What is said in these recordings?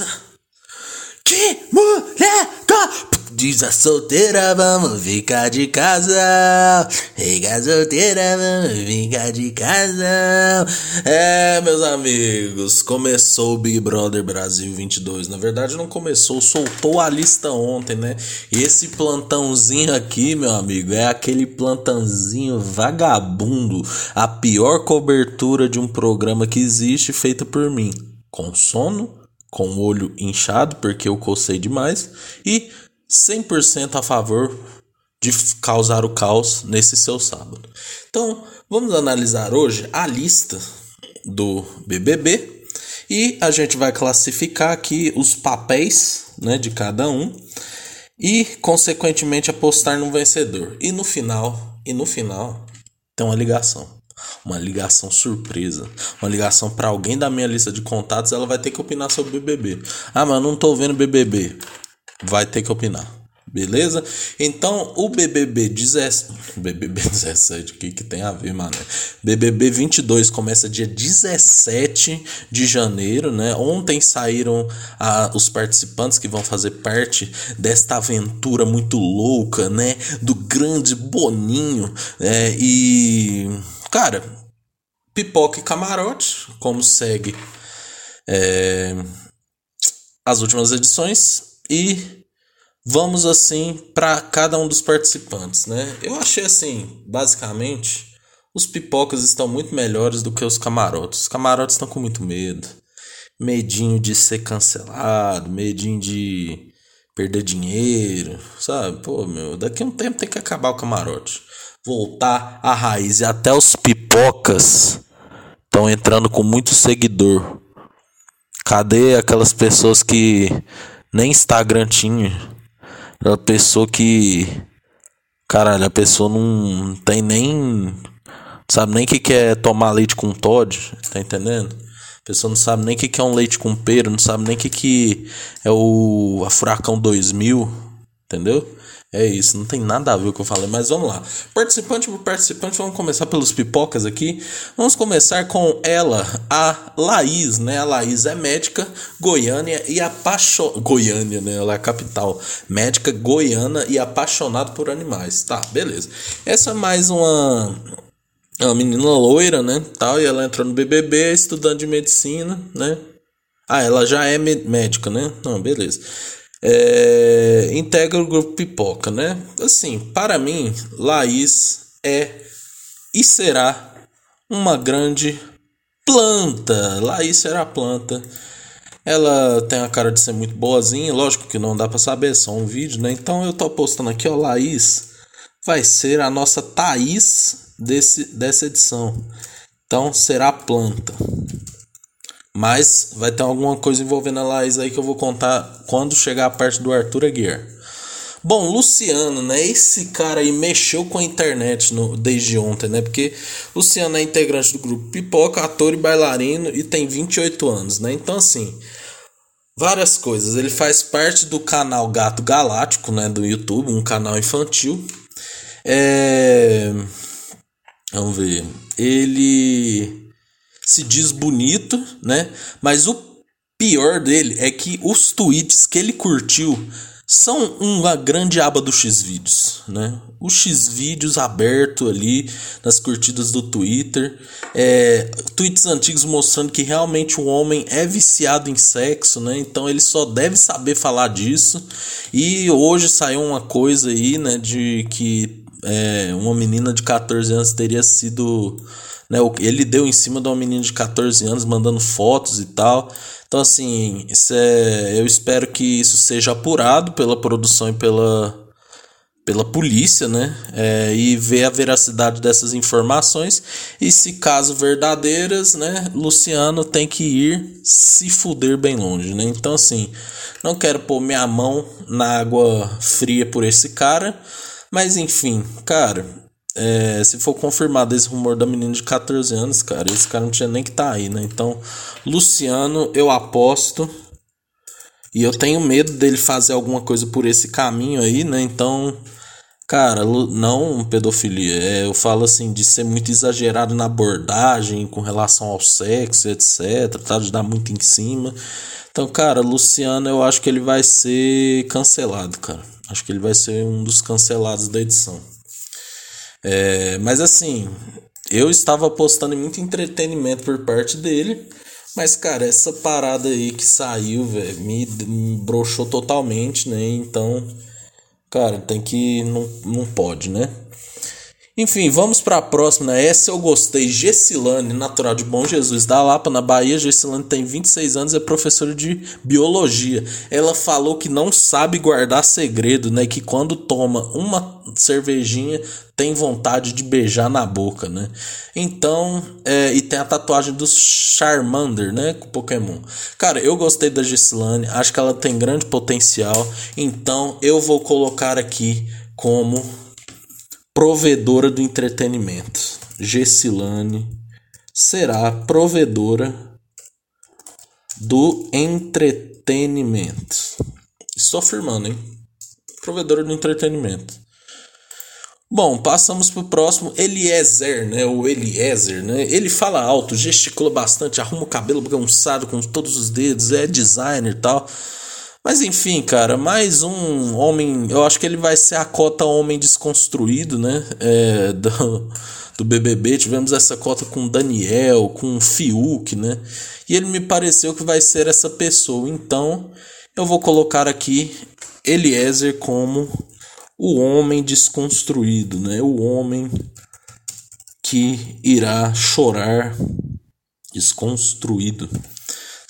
Nossa, que mulher! Diz a solteira, vamos ficar de casa. Fica solteira, vamos ficar de casa. É, meus amigos, começou o Big Brother Brasil 22. Na verdade, não começou, soltou a lista ontem, né? E esse plantãozinho aqui, meu amigo, é aquele plantãozinho vagabundo. A pior cobertura de um programa que existe, feita por mim. Com sono, com o olho inchado, porque eu cocei demais, e 100% a favor de causar o caos nesse seu sábado. Então, vamos analisar hoje a lista do BBB e a gente vai classificar aqui os papéis né, de cada um e, consequentemente, apostar no vencedor. E no final, e no final, tem uma ligação uma ligação surpresa, uma ligação para alguém da minha lista de contatos, ela vai ter que opinar sobre o BBB. Ah, mas não tô vendo BBB. Vai ter que opinar. Beleza? Então, o BBB 17. BBB 17, o que, que tem a ver, mano? BBB 22 começa dia 17 de janeiro, né? Ontem saíram a, os participantes que vão fazer parte desta aventura muito louca, né? Do grande Boninho. É, e Cara, pipoca e camarote, como segue é, as últimas edições. E vamos assim para cada um dos participantes, né? Eu achei assim, basicamente, os pipocas estão muito melhores do que os camarotes. Os camarotes estão com muito medo. Medinho de ser cancelado, medinho de perder dinheiro, sabe? Pô, meu, daqui a um tempo tem que acabar o camarote voltar à raiz. E até os pipocas estão entrando com muito seguidor. Cadê aquelas pessoas que nem Instagram tinha? Aquela pessoa que. Caralho, a pessoa não tem nem. Sabe nem o que, que é tomar leite com Todd, tá entendendo? A pessoa não sabe nem o que, é um leite com pera, não sabe nem o que, que é o a Furacão 2000, entendeu? É isso, não tem nada a ver com o que eu falei, mas vamos lá. Participante por participante, vamos começar pelos pipocas aqui. Vamos começar com ela, a Laís, né? A Laís é médica goiânia e apaixonada. Goiânia, né? Ela é a capital. Médica goiana e apaixonada por animais. Tá, beleza. Essa é mais uma. Uma menina loira, né? Tal, e ela entrou no BBB, estudando de medicina, né? Ah, ela já é médica, né? Não, beleza é, integra o grupo Pipoca, né? Assim, para mim, Laís é e será uma grande planta. Laís será planta. Ela tem a cara de ser muito boazinha, lógico que não dá para saber, é só um vídeo, né? Então eu tô postando aqui, ó, Laís vai ser a nossa Thaís desse, dessa edição. Então será planta. Mas vai ter alguma coisa envolvendo a Laís aí que eu vou contar quando chegar a parte do Arthur Aguiar. Bom, Luciano, né? Esse cara aí mexeu com a internet no, desde ontem, né? Porque Luciano é integrante do grupo Pipoca, ator e bailarino e tem 28 anos, né? Então, assim, várias coisas. Ele faz parte do canal Gato Galáctico, né? Do YouTube, um canal infantil. É... Vamos ver. Ele se diz bonito, né? Mas o pior dele é que os tweets que ele curtiu são uma grande aba do X-Vídeos, né? O X-Vídeos aberto ali nas curtidas do Twitter, é, tweets antigos mostrando que realmente o homem é viciado em sexo, né? Então ele só deve saber falar disso. E hoje saiu uma coisa aí, né, de que é, uma menina de 14 anos teria sido né? Ele deu em cima de uma menina de 14 anos, mandando fotos e tal. Então, assim, é, eu espero que isso seja apurado pela produção e pela, pela polícia, né? É, e ver a veracidade dessas informações. E se caso verdadeiras, né? Luciano tem que ir se fuder bem longe, né? Então, assim, não quero pôr minha mão na água fria por esse cara. Mas enfim, cara, é, se for confirmado esse rumor da menina de 14 anos, cara, esse cara não tinha nem que tá aí, né? Então, Luciano, eu aposto. E eu tenho medo dele fazer alguma coisa por esse caminho aí, né? Então, Cara, não pedofilia, é, eu falo assim de ser muito exagerado na abordagem com relação ao sexo, etc, tá? De dar muito em cima. Então, cara, Luciano, eu acho que ele vai ser cancelado, cara. Acho que ele vai ser um dos cancelados da edição. É, mas assim, eu estava apostando em muito entretenimento por parte dele. Mas, cara, essa parada aí que saiu, velho, me, me broxou totalmente, né? Então, cara, tem que. Não, não pode, né? Enfim, vamos para a próxima. Essa eu gostei. Gessilane, natural de Bom Jesus, da Lapa, na Bahia. Gessilane tem 26 anos, é professora de biologia. Ela falou que não sabe guardar segredo, né? Que quando toma uma cervejinha tem vontade de beijar na boca, né? Então, é, e tem a tatuagem do Charmander, né? Com Pokémon. Cara, eu gostei da Gessilane, acho que ela tem grande potencial. Então, eu vou colocar aqui como provedora do entretenimento. Gessilane será provedora do entretenimento. Estou afirmando, hein? Provedora do entretenimento. Bom, passamos pro próximo, Eliezer, né? O Eliezer, né? Ele fala alto, gesticula bastante, arruma o cabelo bagunçado com todos os dedos, é designer e tal. Mas enfim, cara, mais um homem. Eu acho que ele vai ser a cota homem desconstruído, né? É, do, do BBB. Tivemos essa cota com Daniel, com Fiuk, né? E ele me pareceu que vai ser essa pessoa. Então, eu vou colocar aqui Eliezer como o homem desconstruído, né? O homem que irá chorar desconstruído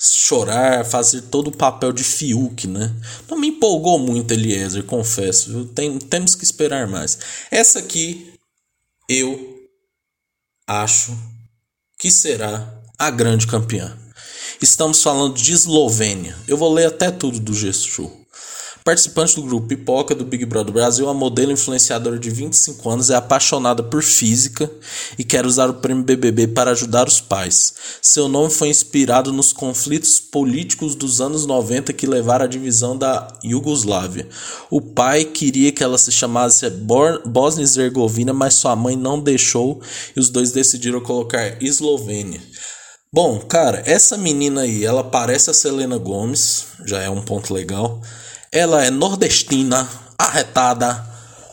chorar, fazer todo o papel de Fiuk, né? Não me empolgou muito Eliezer, confesso. Tem, temos que esperar mais. Essa aqui eu acho que será a grande campeã. Estamos falando de Eslovênia. Eu vou ler até tudo do Gesto Participante do grupo Pipoca do Big Brother Brasil, a modelo influenciadora de 25 anos é apaixonada por física e quer usar o prêmio BBB para ajudar os pais. Seu nome foi inspirado nos conflitos políticos dos anos 90 que levaram à divisão da Iugoslávia. O pai queria que ela se chamasse Bósnia-Herzegovina, mas sua mãe não deixou e os dois decidiram colocar Eslovênia. Bom, cara, essa menina aí, ela parece a Selena Gomes, já é um ponto legal. Ela é nordestina, arretada,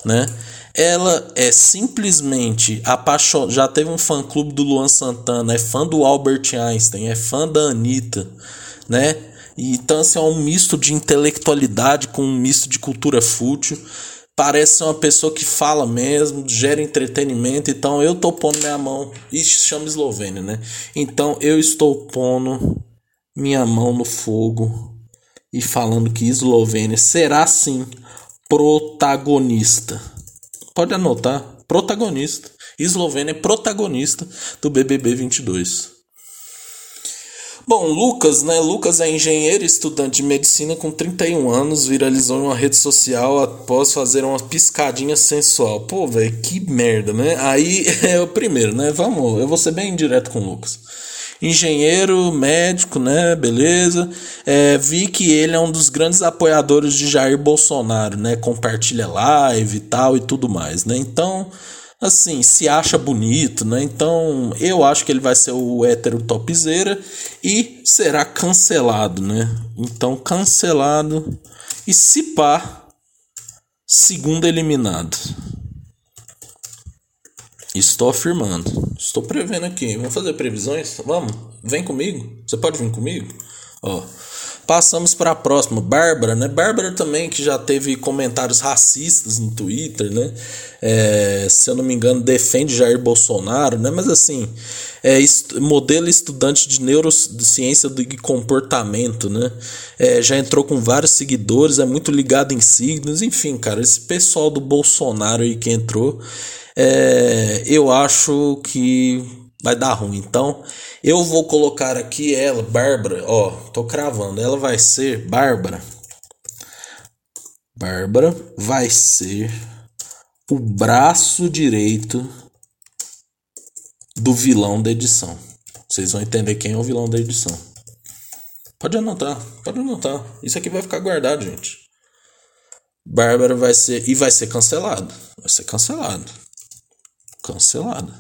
né? Ela é simplesmente apaixonada. Já teve um fã clube do Luan Santana, é fã do Albert Einstein, é fã da Anitta, né? Então, assim, é um misto de intelectualidade com um misto de cultura fútil. Parece ser uma pessoa que fala mesmo, gera entretenimento. Então, eu tô pondo minha mão. Isso chama Eslovênia, né? Então, eu estou pondo minha mão no fogo e falando que Eslovênia será sim protagonista. Pode anotar, protagonista. Eslovênia é protagonista do BBB 22. Bom, Lucas, né? Lucas é engenheiro e estudante de medicina com 31 anos, viralizou em uma rede social após fazer uma piscadinha sensual. Pô, velho, que merda, né? Aí é o primeiro, né? Vamos, eu vou ser bem direto com o Lucas engenheiro, médico, né? Beleza. É, vi que ele é um dos grandes apoiadores de Jair Bolsonaro, né? Compartilha live e tal e tudo mais, né? Então, assim, se acha bonito, né? Então, eu acho que ele vai ser o hétero topzera e será cancelado, né? Então, cancelado e se pá, segundo eliminado. Estou afirmando. Estou prevendo aqui. Vamos fazer previsões? Vamos? Vem comigo? Você pode vir comigo? Ó. Passamos para a próxima, Bárbara, né? Bárbara também que já teve comentários racistas no Twitter, né? É, se eu não me engano, defende Jair Bolsonaro, né? Mas assim, é est modelo estudante de neurociência do comportamento, né? É, já entrou com vários seguidores, é muito ligado em signos, enfim, cara, esse pessoal do Bolsonaro aí que entrou é, eu acho que vai dar ruim. Então, eu vou colocar aqui ela, Bárbara, ó, tô cravando. Ela vai ser Bárbara. Bárbara vai ser o braço direito do vilão da edição. Vocês vão entender quem é o vilão da edição. Pode anotar, pode anotar. Isso aqui vai ficar guardado, gente. Bárbara vai ser. E vai ser cancelado. Vai ser cancelado. Cancelado.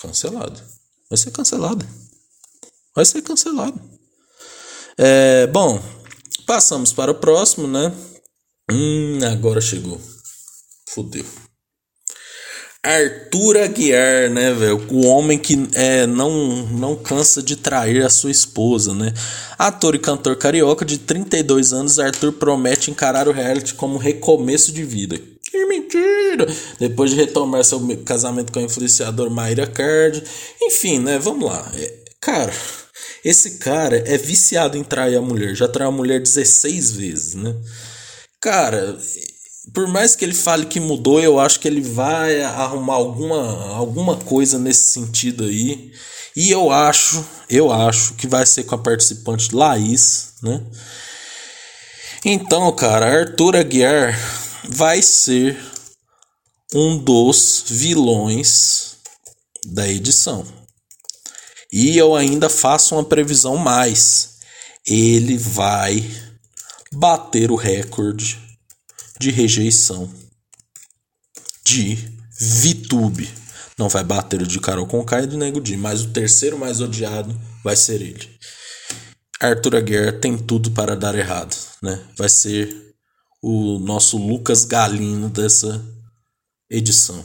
Cancelado. Vai ser cancelado. Vai ser cancelado. É, bom, passamos para o próximo, né? Hum, agora chegou. Fudeu. Arthur Aguiar, né, velho? O homem que é, não, não cansa de trair a sua esposa, né? Ator e cantor carioca de 32 anos, Arthur promete encarar o reality como recomeço de vida. Mentira! Depois de retomar seu casamento com a influenciadora Mayra Card. Enfim, né? Vamos lá. É, cara, esse cara é viciado em trair a mulher. Já traiu a mulher 16 vezes, né? Cara, por mais que ele fale que mudou, eu acho que ele vai arrumar alguma, alguma coisa nesse sentido aí. E eu acho, eu acho que vai ser com a participante Laís, né? Então, cara, Arthur Aguiar vai ser um dos vilões da edição. E eu ainda faço uma previsão mais. Ele vai bater o recorde de rejeição de VTube. Não vai bater o de Carol Conká e do Nego Di, mas o terceiro mais odiado vai ser ele. Arthur Aguiar tem tudo para dar errado, né? Vai ser o nosso Lucas Galino dessa edição.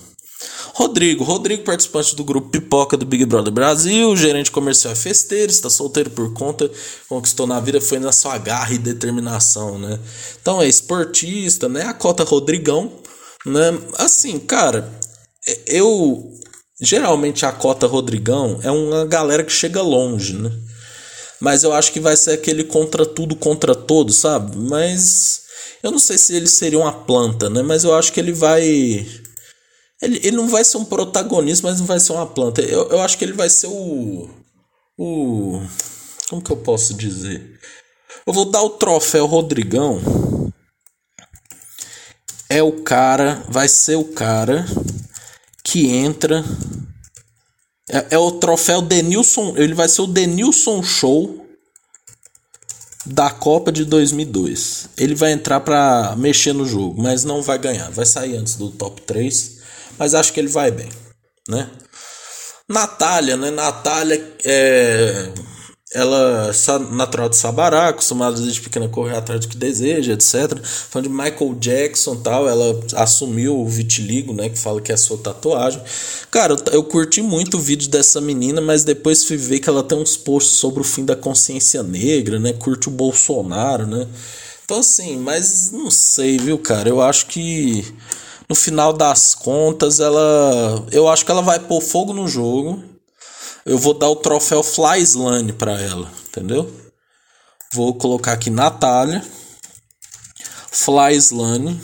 Rodrigo, Rodrigo, participante do grupo Pipoca do Big Brother Brasil, gerente comercial festeiro, está solteiro por conta, conquistou na vida, foi na sua garra e determinação, né? Então é esportista, né? A cota Rodrigão, né? Assim, cara, eu geralmente a cota Rodrigão é uma galera que chega longe, né? Mas eu acho que vai ser aquele contra tudo, contra todos, sabe? Mas eu não sei se ele seria uma planta, né? Mas eu acho que ele vai ele, ele não vai ser um protagonista, mas não vai ser uma planta. Eu, eu acho que ele vai ser o. O. Como que eu posso dizer? Eu vou dar o troféu Rodrigão. É o cara. Vai ser o cara que entra. É, é o troféu Denilson. Ele vai ser o Denilson Show da Copa de 2002. Ele vai entrar para mexer no jogo, mas não vai ganhar. Vai sair antes do top 3 mas acho que ele vai bem, né? Natália, né? Natália é. Ela natural de Sabará, acostumada desde pequena a correr atrás do que deseja, etc. Falando de Michael Jackson tal, ela assumiu o vitiligo, né? Que fala que é a sua tatuagem. Cara, eu, eu curti muito o vídeo dessa menina, mas depois fui ver que ela tem uns posts sobre o fim da consciência negra, né? Curte o Bolsonaro, né? Então, assim, mas não sei, viu, cara? Eu acho que no final das contas, ela. Eu acho que ela vai pôr fogo no jogo. Eu vou dar o troféu Flyslane para ela, entendeu? Vou colocar aqui Natália Flyslane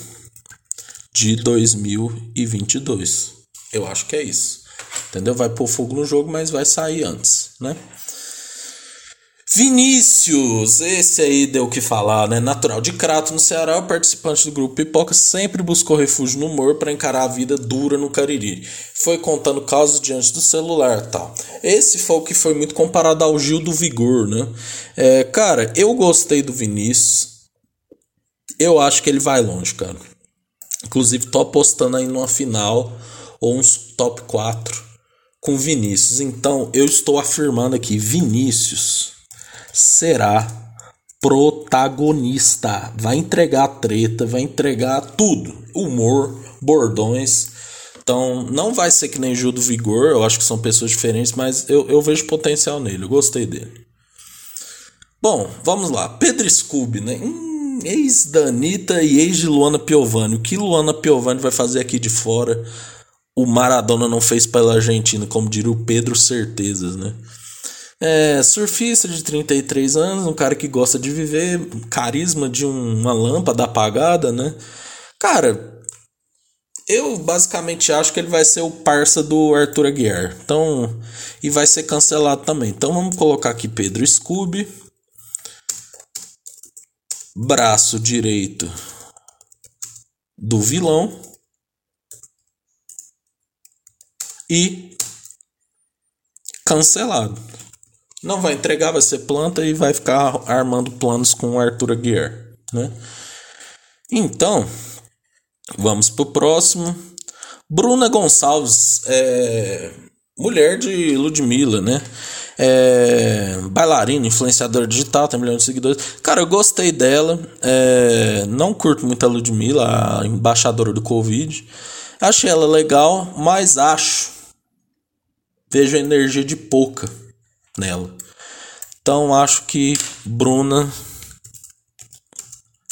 de 2022. Eu acho que é isso. Entendeu? Vai pôr fogo no jogo, mas vai sair antes, né? Vinícius, esse aí deu o que falar, né? Natural de Crato, no Ceará, o participante do grupo Pipoca sempre buscou refúgio no humor para encarar a vida dura no Cariri. Foi contando casos diante do celular tal. Esse foi o que foi muito comparado ao Gil do Vigor, né? É, cara, eu gostei do Vinícius. Eu acho que ele vai longe, cara. Inclusive, tô apostando aí numa final ou uns top 4 com Vinícius. Então, eu estou afirmando aqui, Vinícius será protagonista. Vai entregar treta, vai entregar tudo. Humor, bordões. Então, não vai ser que nem Gil do Vigor, eu acho que são pessoas diferentes, mas eu, eu vejo potencial nele, eu gostei dele. Bom, vamos lá. Pedro Scooby, né? Hum, ex da Anitta e ex Luana Piovani. O que Luana Piovani vai fazer aqui de fora? O Maradona não fez pela Argentina, como diria o Pedro Certezas, né? É, surfista de 33 anos, um cara que gosta de viver, carisma de um, uma lâmpada apagada, né? Cara, eu basicamente acho que ele vai ser o parça do Arthur Aguiar. Então, e vai ser cancelado também. Então vamos colocar aqui Pedro Scooby. Braço direito do vilão. E cancelado. Não vai entregar, vai ser planta e vai ficar armando planos com o Arthur Aguiar, né? Então, vamos pro próximo. Bruna Gonçalves, é, mulher de Ludmilla, né? É, bailarina, influenciadora digital, tem milhões de seguidores. Cara, eu gostei dela. É, não curto muito a Ludmilla, a embaixadora do Covid. Achei ela legal, mas acho. Vejo energia de pouca nela. Então acho que Bruna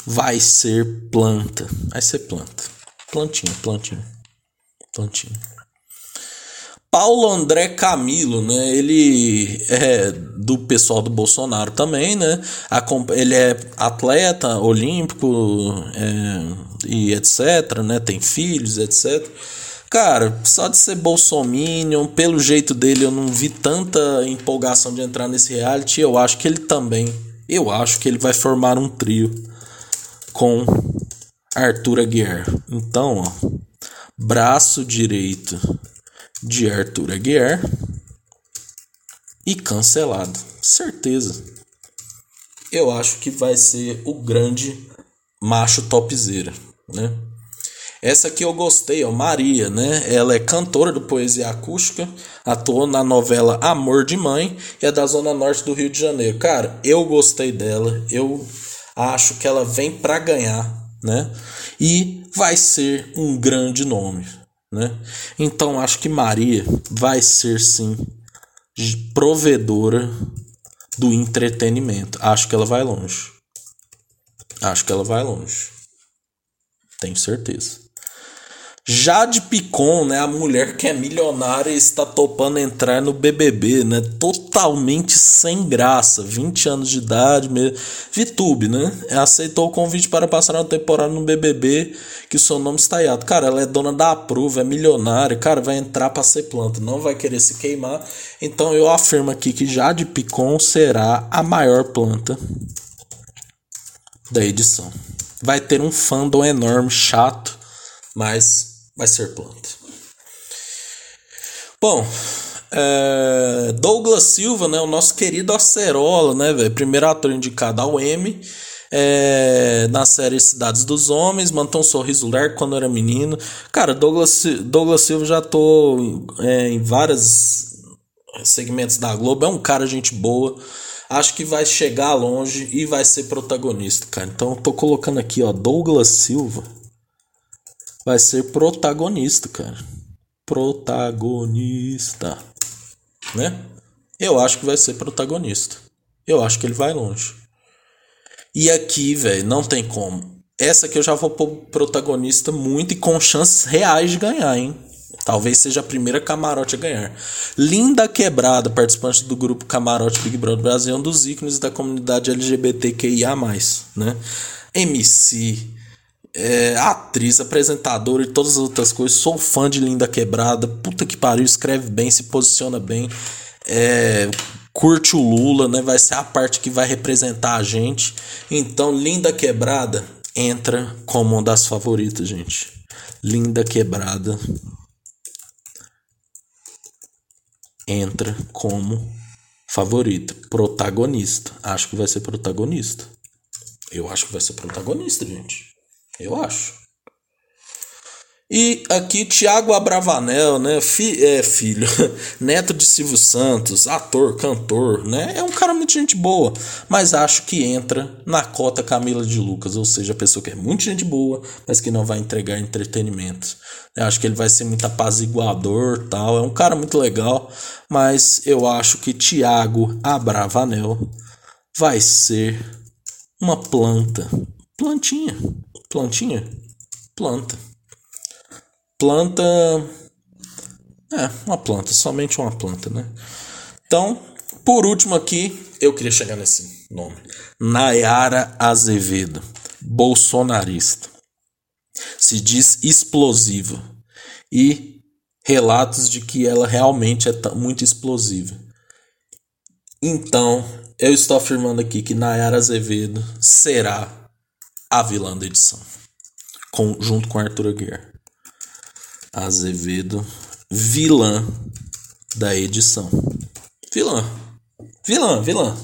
vai ser planta. Vai ser planta. Plantinha, plantinha. Plantinha. Paulo André Camilo, né? Ele é do pessoal do Bolsonaro também, né? Ele é atleta olímpico é, e etc, né? Tem filhos, etc. Cara, só de ser bolsominion, pelo jeito dele eu não vi tanta empolgação de entrar nesse reality. Eu acho que ele também, eu acho que ele vai formar um trio com Arthur Aguiar. Então, ó, braço direito de Arthur Aguiar e cancelado. Certeza. Eu acho que vai ser o grande macho topzera, né? Essa aqui eu gostei, ó, Maria, né? Ela é cantora do Poesia Acústica, atuou na novela Amor de Mãe e é da zona norte do Rio de Janeiro. Cara, eu gostei dela, eu acho que ela vem para ganhar, né? E vai ser um grande nome, né? Então acho que Maria vai ser sim provedora do entretenimento. Acho que ela vai longe. Acho que ela vai longe. Tenho certeza. Jade Picon, né, a mulher que é milionária e está topando entrar no BBB, né, totalmente sem graça, 20 anos de idade, VTube, né, aceitou o convite para passar uma temporada no BBB, que o seu nome está aí. Cara, ela é dona da Aprova, é milionária, cara, vai entrar para ser planta, não vai querer se queimar. Então eu afirmo aqui que Jade Picon será a maior planta da edição. Vai ter um fandom enorme, chato, mas vai ser planta. Bom, é, Douglas Silva, né, o nosso querido Acerola, né, primeiro ator indicado ao Emmy é, na série Cidades dos Homens, mantou um sorriso lerdo quando era menino. Cara, Douglas, Douglas Silva já tô é, em vários segmentos da Globo, é um cara gente boa. Acho que vai chegar longe e vai ser protagonista, cara. Então tô colocando aqui, ó, Douglas Silva vai ser protagonista, cara. Protagonista, né? Eu acho que vai ser protagonista. Eu acho que ele vai longe. E aqui, velho, não tem como. Essa aqui eu já vou pôr protagonista muito e com chances reais de ganhar, hein? Talvez seja a primeira camarote a ganhar. Linda Quebrada, participante do grupo Camarote Big Brother Brasil, é um dos ícones da comunidade LGBTQIA+, né? MC, é, atriz, apresentadora e todas as outras coisas. Sou fã de Linda Quebrada. Puta que pariu, escreve bem, se posiciona bem. É, curte o Lula, né? Vai ser a parte que vai representar a gente. Então, Linda Quebrada entra como uma das favoritas, gente. Linda Quebrada entra como favorita, protagonista. Acho que vai ser protagonista. Eu acho que vai ser protagonista, gente. Eu acho. E aqui Tiago Abravanel, né, fi, é, filho, neto de Silvio Santos, ator, cantor, né, é um cara muito gente boa, mas acho que entra na cota Camila de Lucas, ou seja, a pessoa que é muito gente boa, mas que não vai entregar entretenimento. Eu acho que ele vai ser muito apaziguador, tal, é um cara muito legal, mas eu acho que Tiago Abravanel vai ser uma planta, plantinha Plantinha? Planta. Planta. É, uma planta, somente uma planta, né? Então, por último aqui, eu queria chegar nesse nome. Nayara Azevedo, bolsonarista. Se diz explosiva. E relatos de que ela realmente é muito explosiva. Então, eu estou afirmando aqui que Nayara Azevedo será a vilã da edição. Com, junto com Arthur Aguiar. Azevedo, vilã da edição. Vilã. Vilã, vilã.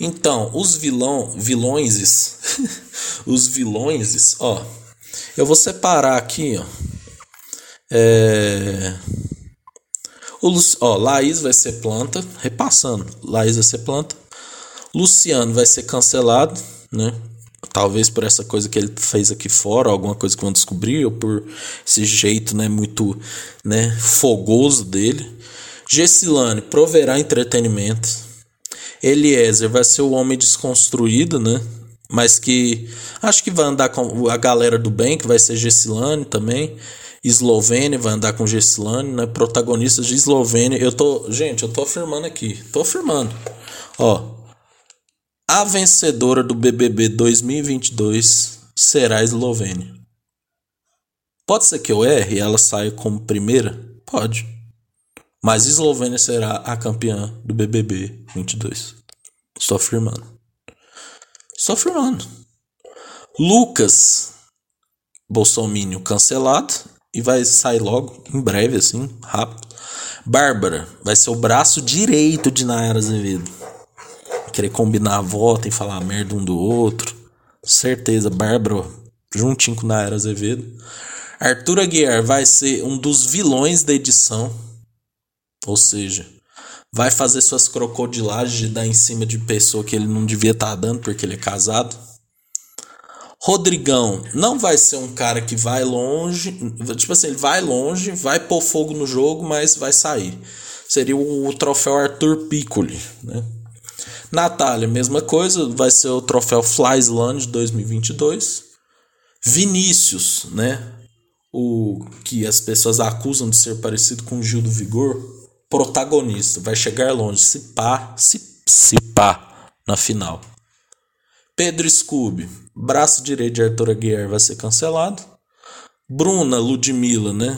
Então, os vilão, vilões, os vilões, ó, eu vou separar aqui, ó. É, o ó, Laís vai ser planta, repassando. Laís vai ser planta. Luciano vai ser cancelado, né? Talvez por essa coisa que ele fez aqui fora, alguma coisa que vão descobrir, ou por esse jeito, né, muito, né, fogoso dele. Gessilane proverá entretenimento. Eliezer vai ser o homem desconstruído, né? Mas que acho que vai andar com a galera do bem, que vai ser Gessilane também. Eslovênia vai andar com Gessilane, né? Protagonistas de Eslovênia. Eu tô, gente, eu tô afirmando aqui, tô afirmando. Ó, a vencedora do BBB 2022 será a Eslovênia. Pode ser que eu erre e ela saia como primeira? Pode. Mas Eslovênia será a campeã do BBB 22. Estou afirmando. Estou afirmando. Lucas Bolsonaro cancelado e vai sair logo, em breve, assim, rápido. Bárbara vai ser o braço direito de Nayara Azevedo. Querer combinar a volta e falar merda um do outro. Certeza, Bárbara juntinho com Nayara Azevedo. Arthur Aguiar vai ser um dos vilões da edição ou seja, vai fazer suas crocodilagens de dar em cima de pessoa que ele não devia estar tá dando porque ele é casado. Rodrigão não vai ser um cara que vai longe, tipo assim, ele vai longe, vai pôr fogo no jogo, mas vai sair. Seria o, troféu Arthur Piccoli, né? Natália, mesma coisa, vai ser o troféu Flysland 2022. Vinícius, né? O que as pessoas acusam de ser parecido com Gil do Vigor, protagonista, vai chegar longe, se pá, se, se pá na final. Pedro Scooby, braço direito de Arthur Aguiar vai ser cancelado. Bruna Ludmilla, né?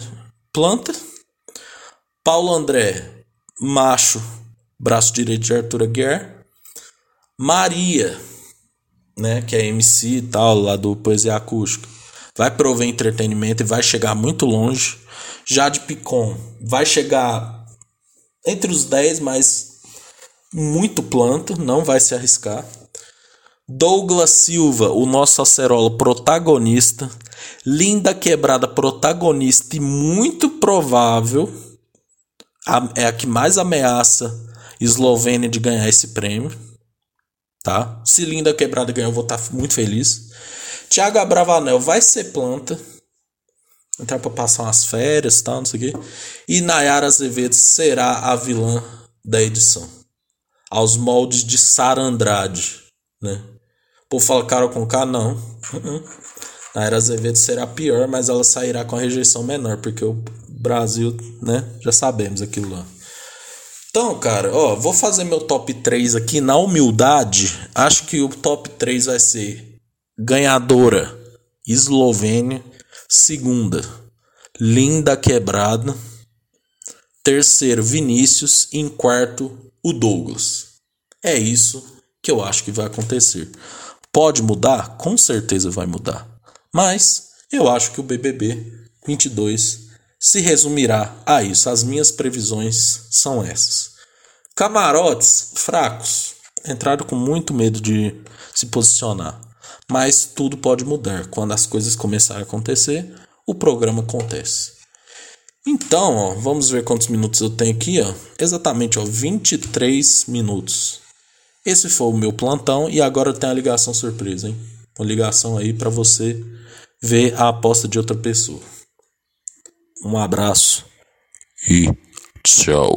Planta. Paulo André, macho, braço direito de Arthur Aguiar. Maria, né, que é MC e tal, lá do Poesia Acústica, vai prover entretenimento e vai chegar muito longe. Jade Picon vai chegar entre os 10, mas muito planto, não vai se arriscar. Douglas Silva, o nosso acerola protagonista. Linda Quebrada, protagonista e muito provável é a que mais ameaça Eslovênia de ganhar esse prêmio. Tá? Se Linda Quebrada ganhar, eu vou estar muito feliz. Thiago Abravanel vai ser planta entrar para passar umas férias tal, não sei o quê. E Nayara Azevedo será a vilã da edição. Aos moldes de Sara Andrade, né? O povo fala Carol com K, não. Nayara Azevedo será pior, mas ela sairá com a rejeição menor, porque o Brasil, né? Já sabemos aquilo lá. Então, cara, ó, vou fazer meu top 3 aqui na humildade. Acho que o top 3 vai ser ganhadora Eslovênia Segunda, Linda Quebrada. Terceiro, Vinícius. E em quarto, o Douglas. É isso que eu acho que vai acontecer. Pode mudar? Com certeza vai mudar. Mas eu acho que o BBB 22 se resumirá a isso. As minhas previsões são essas. Camarotes fracos entraram com muito medo de se posicionar. Mas tudo pode mudar. Quando as coisas começarem a acontecer, o programa acontece. Então, ó, vamos ver quantos minutos eu tenho aqui, ó. Exatamente, ó, 23 minutos. Esse foi o meu plantão e agora tem a ligação surpresa, hein? Uma ligação aí para você ver a aposta de outra pessoa. Um abraço e tchau.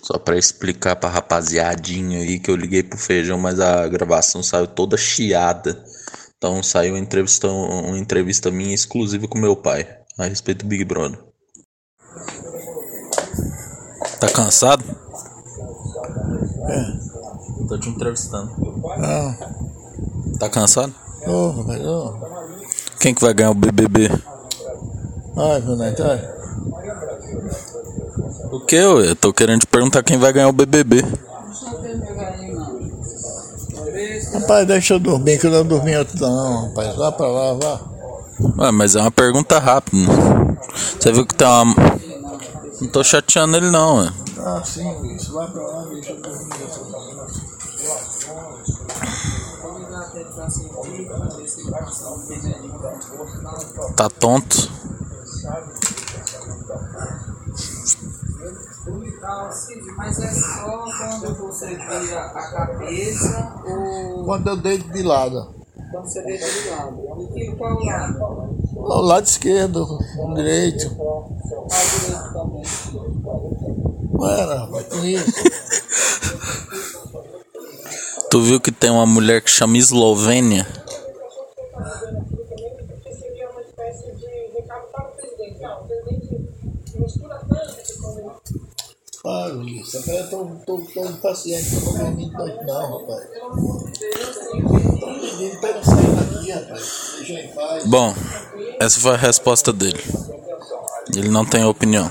Só para explicar pra rapaziadinha aí que eu liguei pro feijão, mas a gravação saiu toda chiada. Então saiu uma entrevista, uma entrevista minha exclusiva com meu pai a respeito do Big Brother. Tá cansado? É. Tô te entrevistando. Não. Tá cansado? Oh, mas. Quem que vai ganhar o BBB? Ai, meu neto, ai. O que? Eu tô querendo te perguntar quem vai ganhar o BBB. Rapaz, deixa eu dormir, que eu não dormi outro não, rapaz. Vá pra lá, vá. Ué, mas é uma pergunta rápida. Você viu que tem uma. Não tô chateando ele não, ué. Ah, sim, isso. Vai pra lá, deixa eu dormir. Tá tonto? Mas é só quando você vira a cabeça ou Quando eu deito de lado. quando você deita de lado? E qual lado? O lado esquerdo, o direito. Ao direito também. Mano, rapaz, que isso? Tu viu que tem uma mulher que chama Eslovênia? Para isso. Eu tô, tô, tô impaciente, tô dormindo noite não, rapaz. Tô pedindo pra ele sair daqui, rapaz. Deixa eu em paz. Bom, essa foi a resposta dele. Ele não tem opinião.